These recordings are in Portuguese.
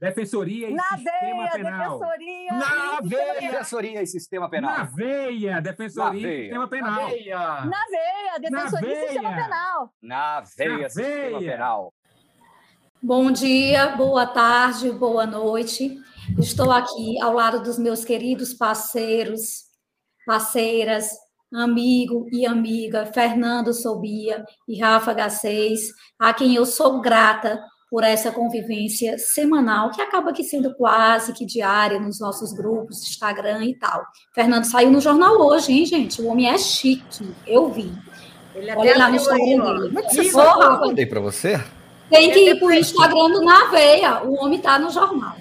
Defensoria e Na Sistema veia, Penal. defensoria. Na e veia. Defensoria e Sistema Na Penal. veia! Defensoria Na e veia. Sistema Penal. Na veia, defensoria e sistema veia. penal. Na veia, Na Sistema veia. Penal. Bom dia, boa tarde, boa noite. Estou aqui ao lado dos meus queridos parceiros, parceiras, amigo e amiga Fernando Sobia e Rafa H6, a quem eu sou grata por essa convivência semanal, que acaba aqui sendo quase que diária nos nossos grupos, Instagram e tal. Fernando saiu no jornal hoje, hein, gente? O homem é chique, eu vi. Ele Olha lá no aí, Instagram dele. Como é que você porra, Eu mandei para você? Tem que ir para o Instagram do Na Veia. O homem está no jornal.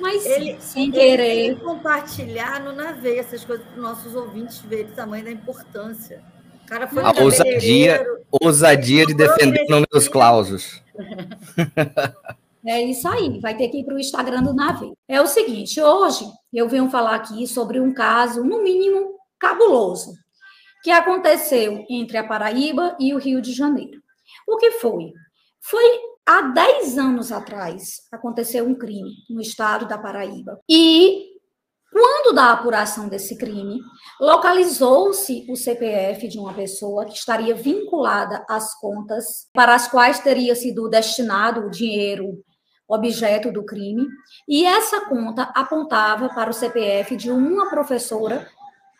Mas Ele- sem Ele querer. tem que compartilhar no Naveia essas coisas para os nossos ouvintes verem o tamanho da importância. O cara foi A ousadia- Ousadia de defender números clausos. É isso aí, vai ter que ir para o Instagram do Nave. É o seguinte, hoje eu venho falar aqui sobre um caso, no mínimo, cabuloso, que aconteceu entre a Paraíba e o Rio de Janeiro. O que foi? Foi há 10 anos atrás, aconteceu um crime no estado da Paraíba. E quando da apuração desse crime, localizou-se o CPF de uma pessoa que estaria vinculada às contas para as quais teria sido destinado o dinheiro objeto do crime, e essa conta apontava para o CPF de uma professora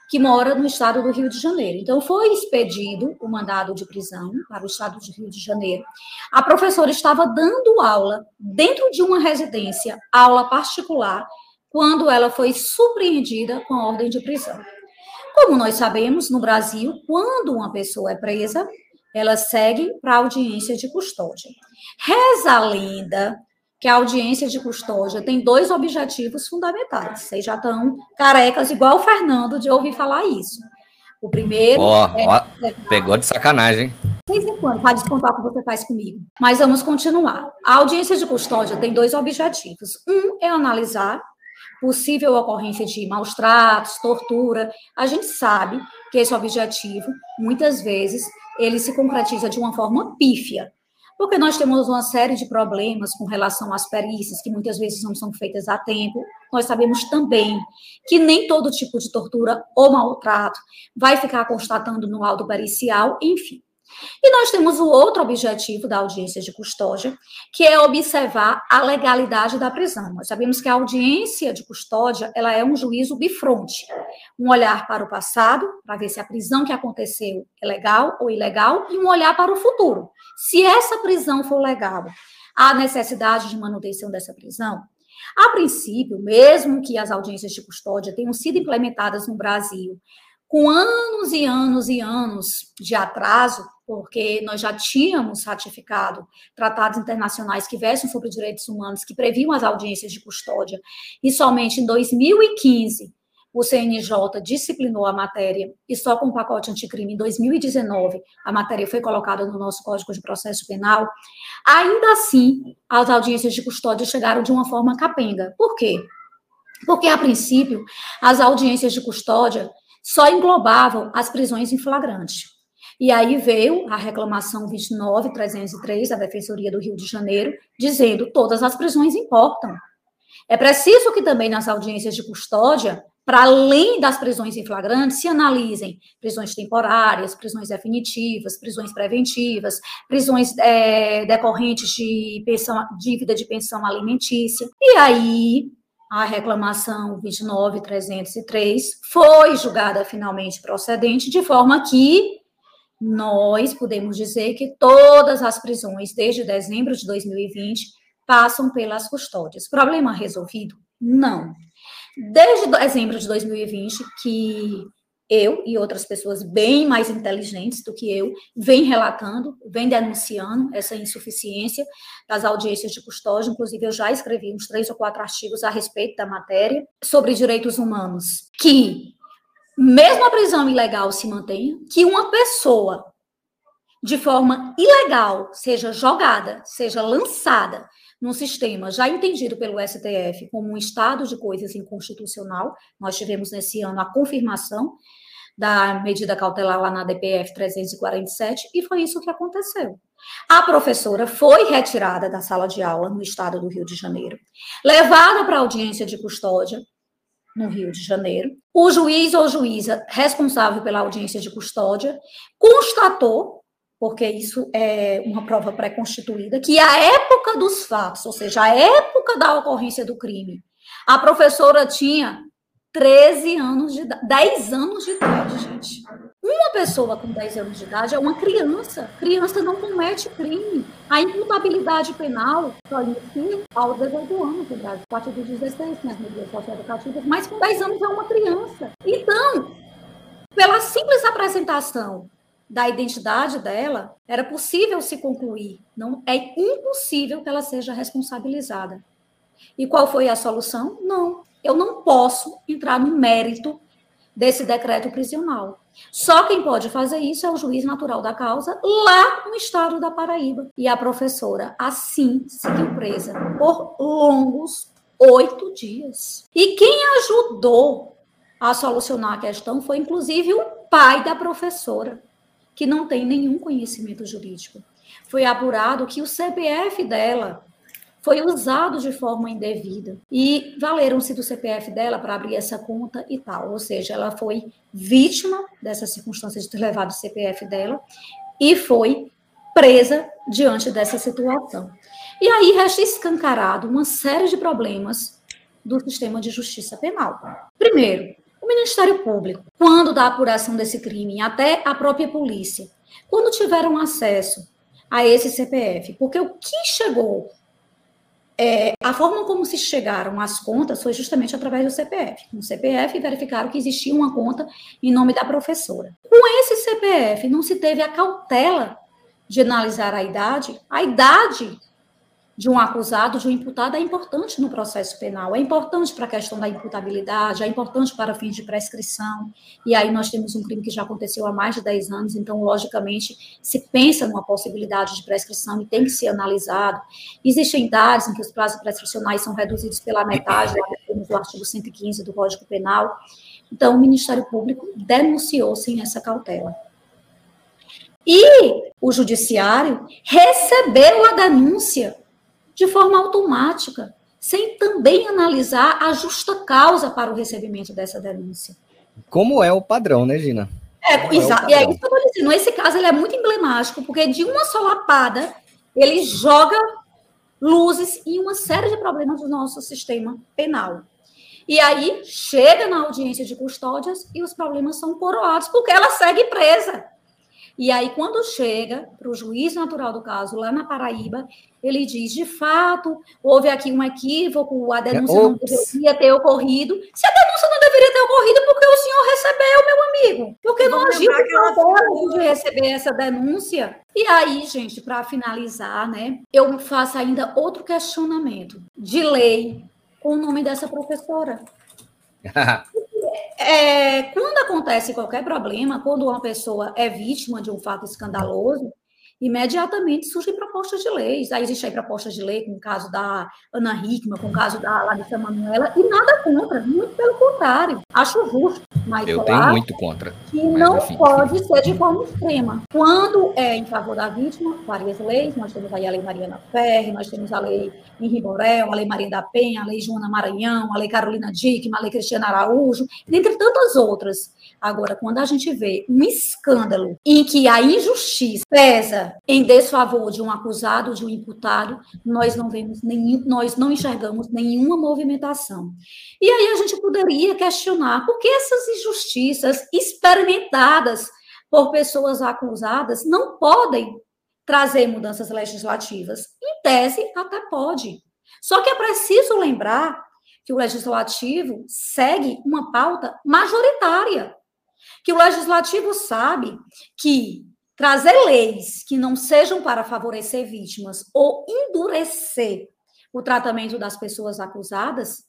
que mora no estado do Rio de Janeiro. Então, foi expedido o mandado de prisão para o estado do Rio de Janeiro. A professora estava dando aula dentro de uma residência, aula particular, quando ela foi surpreendida com a ordem de prisão. Como nós sabemos, no Brasil, quando uma pessoa é presa, ela segue para a audiência de custódia. Reza a lenda que a audiência de custódia tem dois objetivos fundamentais. Vocês já estão carecas, igual o Fernando, de ouvir falar isso. O primeiro Ó, é ó, pegou de sacanagem. de vez em quando, para descontar o que você faz comigo. Mas vamos continuar. A audiência de custódia tem dois objetivos. Um é analisar possível ocorrência de maus tratos, tortura. A gente sabe que esse objetivo, muitas vezes, ele se concretiza de uma forma pífia. Porque nós temos uma série de problemas com relação às perícias, que muitas vezes não são feitas a tempo. Nós sabemos também que nem todo tipo de tortura ou maltrato vai ficar constatando no laudo pericial, enfim. E nós temos o outro objetivo da audiência de custódia, que é observar a legalidade da prisão. Nós sabemos que a audiência de custódia, ela é um juízo bifronte, um olhar para o passado, para ver se a prisão que aconteceu é legal ou ilegal, e um olhar para o futuro. Se essa prisão for legal, há necessidade de manutenção dessa prisão? A princípio, mesmo que as audiências de custódia tenham sido implementadas no Brasil com anos e anos e anos de atraso, porque nós já tínhamos ratificado tratados internacionais que versam sobre direitos humanos, que previam as audiências de custódia, e somente em 2015 o CNJ disciplinou a matéria, e só com o pacote anticrime em 2019 a matéria foi colocada no nosso Código de Processo Penal, ainda assim as audiências de custódia chegaram de uma forma capenga. Por quê? Porque, a princípio, as audiências de custódia só englobavam as prisões em flagrante. E aí veio a reclamação 29303 da Defensoria do Rio de Janeiro, dizendo todas as prisões importam. É preciso que também nas audiências de custódia, para além das prisões em flagrante, se analisem prisões temporárias, prisões definitivas, prisões preventivas, prisões é, decorrentes de pensão, dívida de pensão alimentícia. E aí a reclamação 29303 foi julgada finalmente procedente, de forma que nós podemos dizer que todas as prisões desde dezembro de 2020 passam pelas custódias. Problema resolvido? Não. Desde dezembro de 2020 que eu e outras pessoas bem mais inteligentes do que eu vêm relatando, vêm denunciando essa insuficiência das audiências de custódia. Inclusive, eu já escrevi uns três ou quatro artigos a respeito da matéria sobre direitos humanos, que mesmo a prisão ilegal se mantenha, que uma pessoa de forma ilegal seja jogada, seja lançada num sistema já entendido pelo STF como um estado de coisas inconstitucional. Nós tivemos nesse ano a confirmação da medida cautelar lá na DPF 347 e foi isso que aconteceu. A professora foi retirada da sala de aula no estado do Rio de Janeiro, levada para audiência de custódia no Rio de Janeiro. O juiz ou juíza responsável pela audiência de custódia constatou, porque isso é uma prova pré-constituída, que a época dos fatos, ou seja, a época da ocorrência do crime, a professora tinha 13 anos de idade, 10 anos de idade, gente. Uma pessoa com 10 anos de idade é uma criança. Criança não comete crime. A imputabilidade penal só inicia aos 18 anos de idade, a partir dos 16, nas medidas socioeducativas, mas com 10 anos é uma criança. Então, pela simples apresentação da identidade dela, era possível se concluir. Não é impossível que ela seja responsabilizada. E qual foi a solução? Não eu não posso entrar no mérito desse decreto prisional. Só quem pode fazer isso é o juiz natural da causa lá no estado da Paraíba. E a professora, assim, seguiu presa por longos oito dias. E quem ajudou a solucionar a questão foi, inclusive, o pai da professora, que não tem nenhum conhecimento jurídico. Foi apurado que o CPF dela foi usado de forma indevida e valeram-se do CPF dela para abrir essa conta e tal. Ou seja, ela foi vítima dessa circunstância de ter levado o CPF dela e foi presa diante dessa situação. E aí resta escancarado uma série de problemas do sistema de justiça penal. Primeiro, o Ministério Público, quando da apuração desse crime, até a própria polícia, quando tiveram acesso a esse CPF, porque o que chegou é, a forma como se chegaram às contas foi justamente através do CPF. No CPF, verificaram que existia uma conta em nome da professora. Com esse CPF, não se teve a cautela de analisar a idade. A idade de um acusado, de um imputado, é importante no processo penal, é importante para a questão da imputabilidade, é importante para fins de prescrição. E aí nós temos um crime que já aconteceu há mais de 10 anos, então, logicamente, se pensa numa possibilidade de prescrição e tem que ser analisado. Existem idades em que os prazos prescricionais são reduzidos pela metade, lá temos o artigo 115 do Código Penal. Então, o Ministério Público denunciou sem essa cautela. E o Judiciário recebeu a denúncia de forma automática, sem também analisar a justa causa para o recebimento dessa denúncia. Como é o padrão, né, Gina? É, exato. É e é isso que eu estou dizendo. Esse caso ele é muito emblemático, porque de uma só lapada, ele joga luzes em uma série de problemas do nosso sistema penal. E aí chega na audiência de custódias e os problemas são coroados, porque ela segue presa. E aí, quando chega para o juiz natural do caso, lá na Paraíba, ele diz: de fato, houve aqui um equívoco, a denúncia não deveria ter ocorrido. Se a denúncia não deveria ter ocorrido, porque o senhor recebeu, meu amigo? Porque não agiu com de receber essa denúncia? E aí, gente, para finalizar, né, eu faço ainda outro questionamento de lei com o nome dessa professora. é, quando acontece qualquer problema, quando uma pessoa é vítima de um fato escandaloso, imediatamente surgem propostas de leis. Aí existe aí propostas de lei, com o caso da Ana Hickman, com o caso da Larissa Manoela, e nada contra, muito pelo contrário. Acho justo, mas eu tenho muito contra. Que não enfim. pode ser de forma extrema. Quando é em favor da vítima, várias leis, nós temos aí a Lei Mariana Ferre, nós temos a Lei Henri Borel, a Lei Maria da Penha, a Lei Joana Maranhão, a Lei Carolina Dickman, a Lei Cristiana Araújo, dentre tantas outras. Agora, quando a gente vê um escândalo em que a injustiça pesa em desfavor de um acusado, de um imputado, nós não vemos nenhum, nós não enxergamos nenhuma movimentação. E aí a gente poderia questionar por que essas injustiças experimentadas por pessoas acusadas não podem trazer mudanças legislativas. Em tese, até pode. Só que é preciso lembrar que o legislativo segue uma pauta majoritária que o legislativo sabe que trazer leis que não sejam para favorecer vítimas ou endurecer o tratamento das pessoas acusadas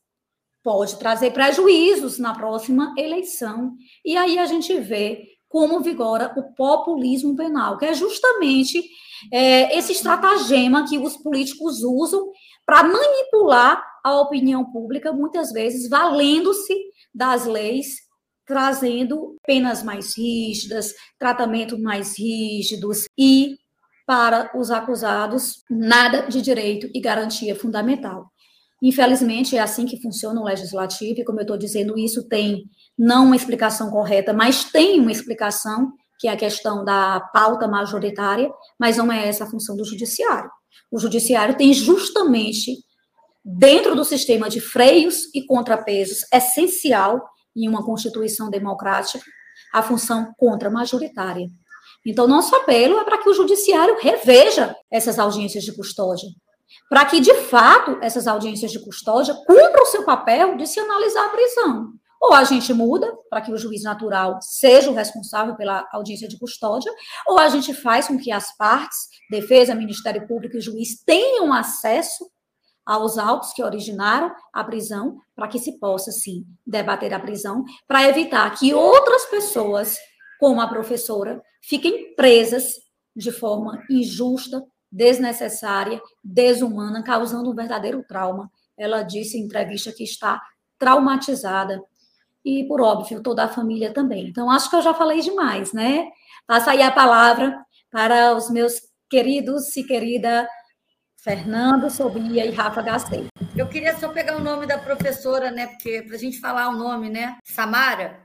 pode trazer prejuízos na próxima eleição. E aí a gente vê como vigora o populismo penal, que é justamente é, esse estratagema que os políticos usam para manipular a opinião pública, muitas vezes valendo-se das leis, trazendo penas mais rígidas, tratamentos mais rígidos e para os acusados nada de direito e garantia fundamental. Infelizmente, é assim que funciona o legislativo, e como eu estou dizendo, isso tem não uma explicação correta, mas tem uma explicação, que é a questão da pauta majoritária, mas não é essa a função do judiciário. O judiciário tem justamente, dentro do sistema de freios e contrapesos, essencial em uma constituição democrática, a função contra-majoritária. Então, nosso apelo é para que o judiciário reveja essas audiências de custódia, para que, de fato, essas audiências de custódia cumpram o seu papel de se analisar a prisão. Ou a gente muda para que o juiz natural seja o responsável pela audiência de custódia, ou a gente faz com que as partes, defesa, Ministério Público e juiz, tenham acesso aos autos que originaram a prisão, para que se possa, sim, debater a prisão, para evitar que outras pessoas, como a professora, fiquem presas de forma injusta, desnecessária, desumana, causando um verdadeiro trauma. Ela disse em entrevista que está traumatizada e, por óbvio, toda a família também. Então, acho que eu já falei demais, né? Passa aí a palavra para os meus queridos e querida Fernando, Sobia e Rafa Gastei. Eu queria só pegar o nome da professora, né? Porque para a gente falar o nome, né? Samara,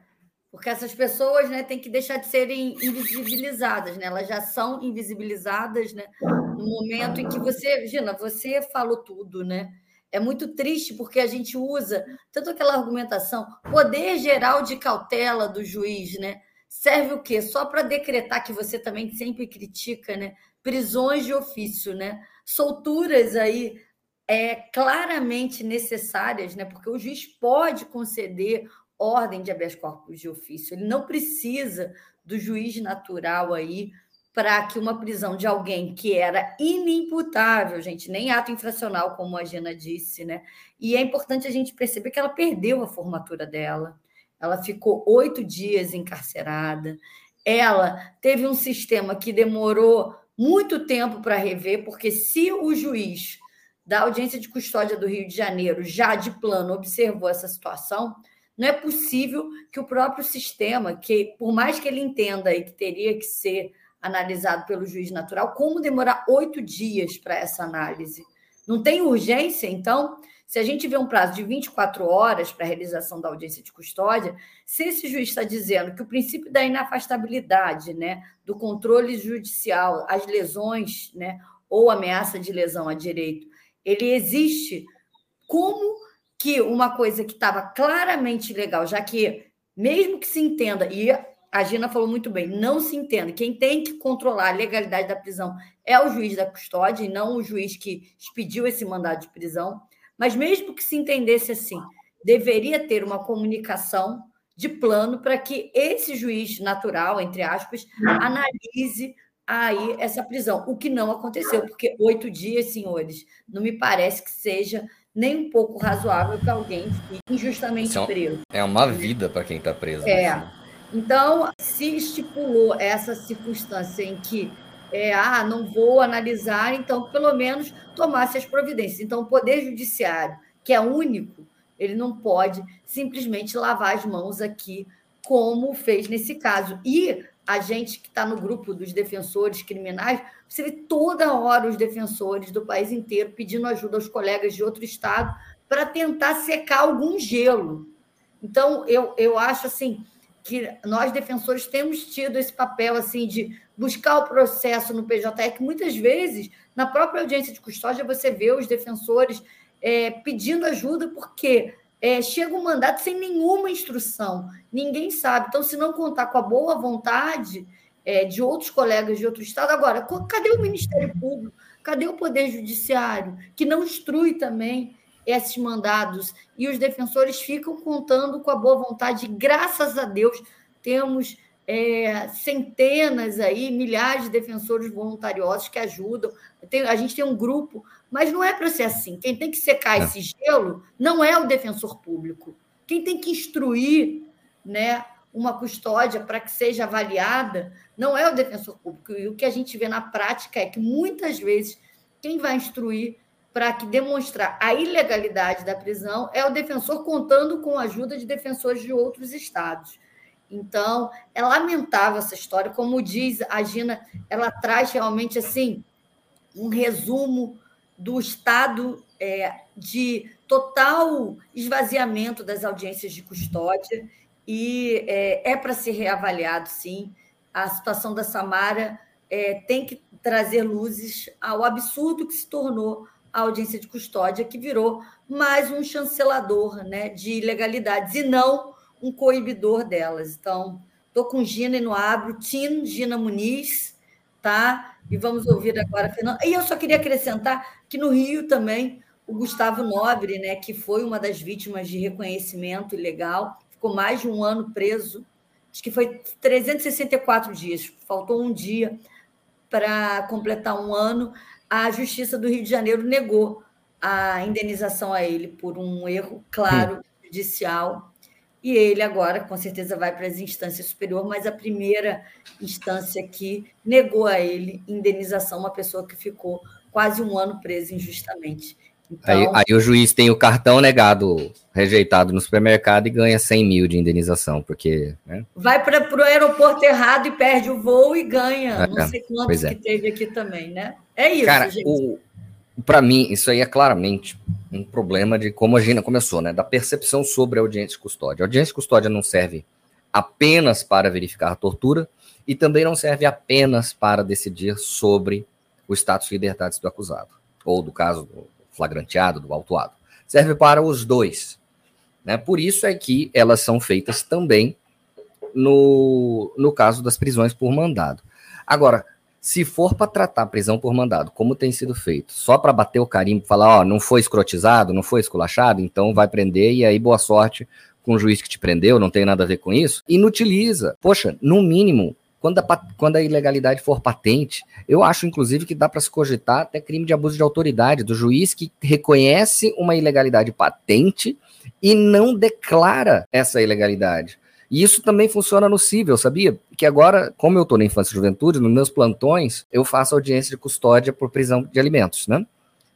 porque essas pessoas, né, têm que deixar de serem invisibilizadas, né? Elas já são invisibilizadas, né? No momento em que você, Gina, você falou tudo, né? É muito triste porque a gente usa tanto aquela argumentação, poder geral de cautela do juiz, né? Serve o quê? Só para decretar que você também sempre critica, né? Prisões de ofício, né? Solturas aí é claramente necessárias, né? Porque o juiz pode conceder ordem de habeas corpus de ofício. Ele não precisa do juiz natural aí para que uma prisão de alguém que era inimputável, gente, nem ato infracional, como a Gina disse, né? E é importante a gente perceber que ela perdeu a formatura dela. Ela ficou oito dias encarcerada. Ela teve um sistema que demorou muito tempo para rever, porque se o juiz da audiência de custódia do Rio de Janeiro já de plano observou essa situação, não é possível que o próprio sistema, que por mais que ele entenda e que teria que ser analisado pelo juiz natural, como demorar oito dias para essa análise? Não tem urgência, então? Se a gente vê um prazo de 24 horas para a realização da audiência de custódia, se esse juiz está dizendo que o princípio da inafastabilidade, né, do controle judicial, as lesões, né, ou ameaça de lesão a direito, ele existe, como que uma coisa que estava claramente legal, já que, mesmo que se entenda, e a Gina falou muito bem, não se entenda, quem tem que controlar a legalidade da prisão é o juiz da custódia e não o juiz que expediu esse mandado de prisão. Mas mesmo que se entendesse assim, deveria ter uma comunicação de plano para que esse juiz natural, entre aspas, analise aí essa prisão, o que não aconteceu, porque oito dias, senhores, não me parece que seja nem um pouco razoável que alguém fique injustamente é preso. É uma vida para quem está preso. É. Assim. Então, se estipulou essa circunstância em que é, ah, não vou analisar, então pelo menos tomasse as providências. Então, o Poder Judiciário, que é único, ele não pode simplesmente lavar as mãos aqui, como fez nesse caso. E a gente que está no grupo dos defensores criminais, você vê toda hora os defensores do país inteiro pedindo ajuda aos colegas de outro estado para tentar secar algum gelo. Então, eu, eu acho assim que nós defensores temos tido esse papel assim de buscar o processo no PJE, que muitas vezes, na própria audiência de custódia, você vê os defensores é, pedindo ajuda, porque é, chega um mandato sem nenhuma instrução, ninguém sabe. Então, se não contar com a boa vontade é, de outros colegas de outro estado, agora, cadê o Ministério Público? Cadê o Poder Judiciário, que não instrui também esses mandados? E os defensores ficam contando com a boa vontade. Graças a Deus, temos é, centenas aí, milhares de defensores voluntariosos que ajudam. Tem, a gente tem um grupo Mas não é para ser assim. Quem tem que secar É. esse gelo não é o defensor público. Quem tem que instruir né, uma custódia para que seja avaliada não é o defensor público. E o que a gente vê na prática é que muitas vezes quem vai instruir para que demonstrar a ilegalidade da prisão é o defensor contando com a ajuda de defensores de outros estados. Então, é lamentável essa história, como diz a Gina, ela traz realmente assim um resumo do estado é, de total esvaziamento das audiências de custódia e é, é para ser reavaliado, sim. A situação da Samara é, tem que trazer luzes ao absurdo que se tornou a audiência de custódia, que virou mais um chancelador né, de ilegalidades e não um coibidor delas. Então, estou com Gina e no abro, Tim Gina Muniz, tá? E vamos ouvir agora a Fernanda. E eu só queria acrescentar que no Rio também o Gustavo Nobre, né, que foi uma das vítimas de reconhecimento ilegal, ficou mais de um ano preso, acho que foi 364 dias, faltou um dia para completar um ano. A Justiça do Rio de Janeiro negou a indenização a ele por um erro claro judicial. E ele agora, com certeza, vai para as instâncias superiores, mas a primeira instância que negou a ele indenização, uma pessoa que ficou quase um ano presa injustamente. Então, Aí, aí o juiz tem o cartão negado, rejeitado no supermercado e ganha 100 mil de indenização, porque. né? vai para o aeroporto errado e perde o voo e ganha. É, Não sei quantos é. que teve aqui também, né? É isso, Cara, gente. para mim, isso aí é claramente um problema de como a Gina começou, né? Da percepção sobre a audiência de custódia. A audiência de custódia não serve apenas para verificar a tortura e também não serve apenas para decidir sobre o status de liberdade do acusado, ou do caso do flagranteado, do autuado. Serve para os dois. Né? Por isso é que elas são feitas também no, no caso das prisões por mandado. Agora, se for para tratar prisão por mandado, como tem sido feito, só para bater o carimbo, falar, ó, não foi escrotizado, não foi esculachado, então vai prender e aí boa sorte com o juiz que te prendeu, não tem nada a ver com isso, inutiliza. Poxa, no mínimo, quando a, quando a ilegalidade for patente, eu acho, inclusive, que dá para se cogitar até crime de abuso de autoridade do juiz que reconhece uma ilegalidade patente e não declara essa ilegalidade. E isso também funciona no cível, sabia? Que agora, como eu estou na infância e juventude, nos meus plantões, eu faço audiência de custódia por prisão de alimentos, né?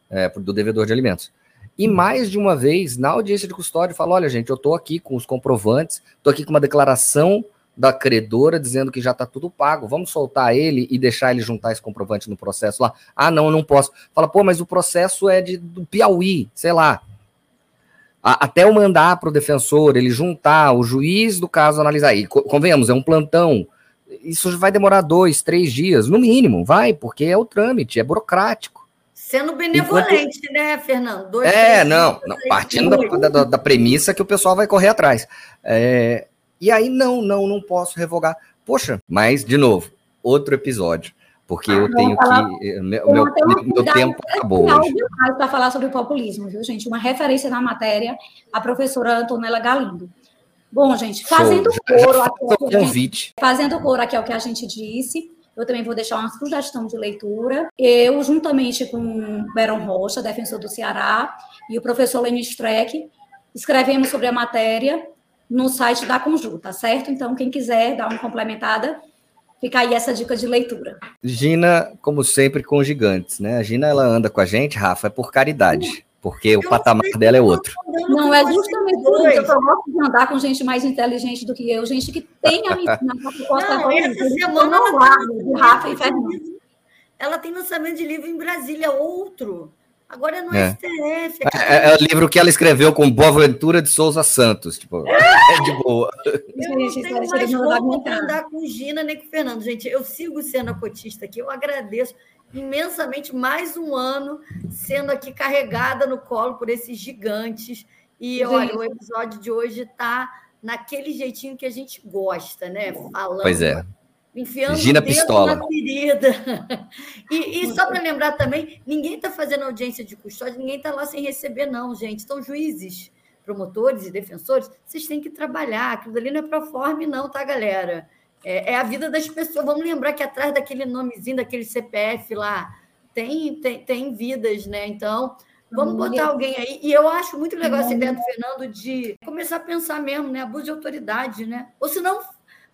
É, do devedor de alimentos. E mais de uma vez, na audiência de custódia, eu falo: olha, gente, eu estou aqui com os comprovantes, estou aqui com uma declaração da credora dizendo que já está tudo pago. Vamos soltar ele e deixar ele juntar esse comprovante no processo lá. Ah, não, eu não posso. Fala, pô, mas o processo é de, do Piauí, sei lá. A- até eu mandar para o defensor, ele juntar, o juiz do caso analisar. E co- convenhamos, é um plantão. Isso vai demorar dois, três dias, no mínimo, vai, porque é o trâmite, é burocrático. Sendo benevolente, né, Fernando? Dois, É, três não, não, partindo da, da- da premissa que o pessoal vai correr atrás. É, e aí, não, não, não posso revogar. Poxa, mas, de novo, outro episódio, porque eu vamos tenho falar- que. eh, Meu, meu, meu tempo acabou hoje. para falar sobre o populismo, viu, gente? Uma referência na matéria, a professora Antonella Galindo. Bom, gente, fazendo Show. Já- já coro aqui, o a gente- convite. fazendo coro aqui ao que a gente disse, eu também vou deixar uma sugestão de leitura. Eu, juntamente com Beron Rocha, defensor do Ceará, e o professor Lenny Streck, escrevemos sobre a matéria no site da Conjunta, certo? Então, quem quiser dar uma complementada, fica aí essa dica de leitura. Gina, como sempre, com gigantes, né? A Gina, ela anda com a gente, Rafa, é por caridade, porque o Eu patamar sei dela é outro. Não é justamente por isso eu gosto de andar com gente mais inteligente do que eu, gente que tem a minha proposta Não, essa semana ela Rafa e lançamento de Fernando. livro. Ela tem lançamento de livro em Brasília, outro. Agora é no É. STF. É, é o livro que ela escreveu com Boaventura de Souza Santos. Tipo, é de boa. Eu não Gente, tenho mais não cara. andar com Gina nem com Fernando. Gente, eu sigo sendo a cotista aqui. Eu agradeço imensamente mais um ano sendo aqui carregada no colo por esses gigantes. E Gente. olha, o episódio de hoje está naquele jeitinho que a gente gosta, né? Falando Pois é. Enfiando Gina o dedo Pistola. na ferida. E, e só para lembrar também, ninguém está fazendo audiência de custódia, ninguém está lá sem receber, não, gente. Então, juízes, promotores e defensores, vocês têm que trabalhar. Aquilo ali não é proforme, não, tá, galera? É, é a vida das pessoas. Vamos lembrar que atrás daquele nomezinho, daquele CPF lá, tem, tem, tem vidas, né? Então, vamos botar alguém aí. E eu acho muito legal essa ideia do Fernando de começar a pensar mesmo, né? Abuso de autoridade, né? Ou se não,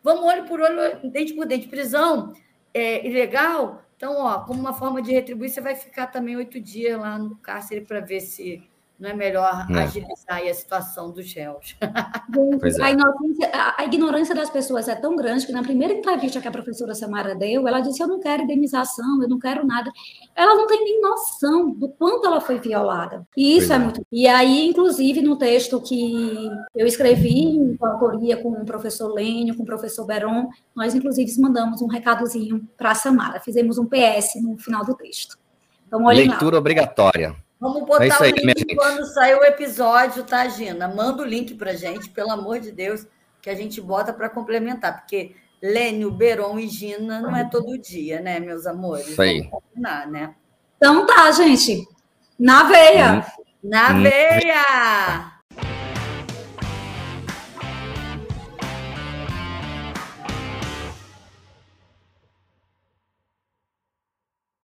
vamos olho por olho, dente por dente. Prisão é ilegal, então, ó, como uma forma de retribuir, você vai ficar também oito dias lá no cárcere para ver se não é melhor é. agilizar a situação dos réus. É. A, ignorância, a, ignorância, das pessoas é tão grande que na primeira entrevista que a professora Samara deu, ela disse: Eu não quero indenização, eu não quero nada. Ela não tem nem noção do quanto ela foi violada. E isso é, é muito. E aí, inclusive, no texto que eu escrevi em autoria com o professor Lênio, com o professor Beron, nós, inclusive, mandamos um recadozinho para a Samara. Fizemos um PS no final do texto. Então, Leitura lá. obrigatória. Vamos botar é o link quando sair o episódio, tá, Gina? Manda o link pra gente, pelo amor de Deus, que a gente bota para complementar, porque Lênio, Beron e Gina não é todo dia, né, meus amores? Isso aí. combinar, né? Então tá, gente. Na veia. Hum. Na hum. veia!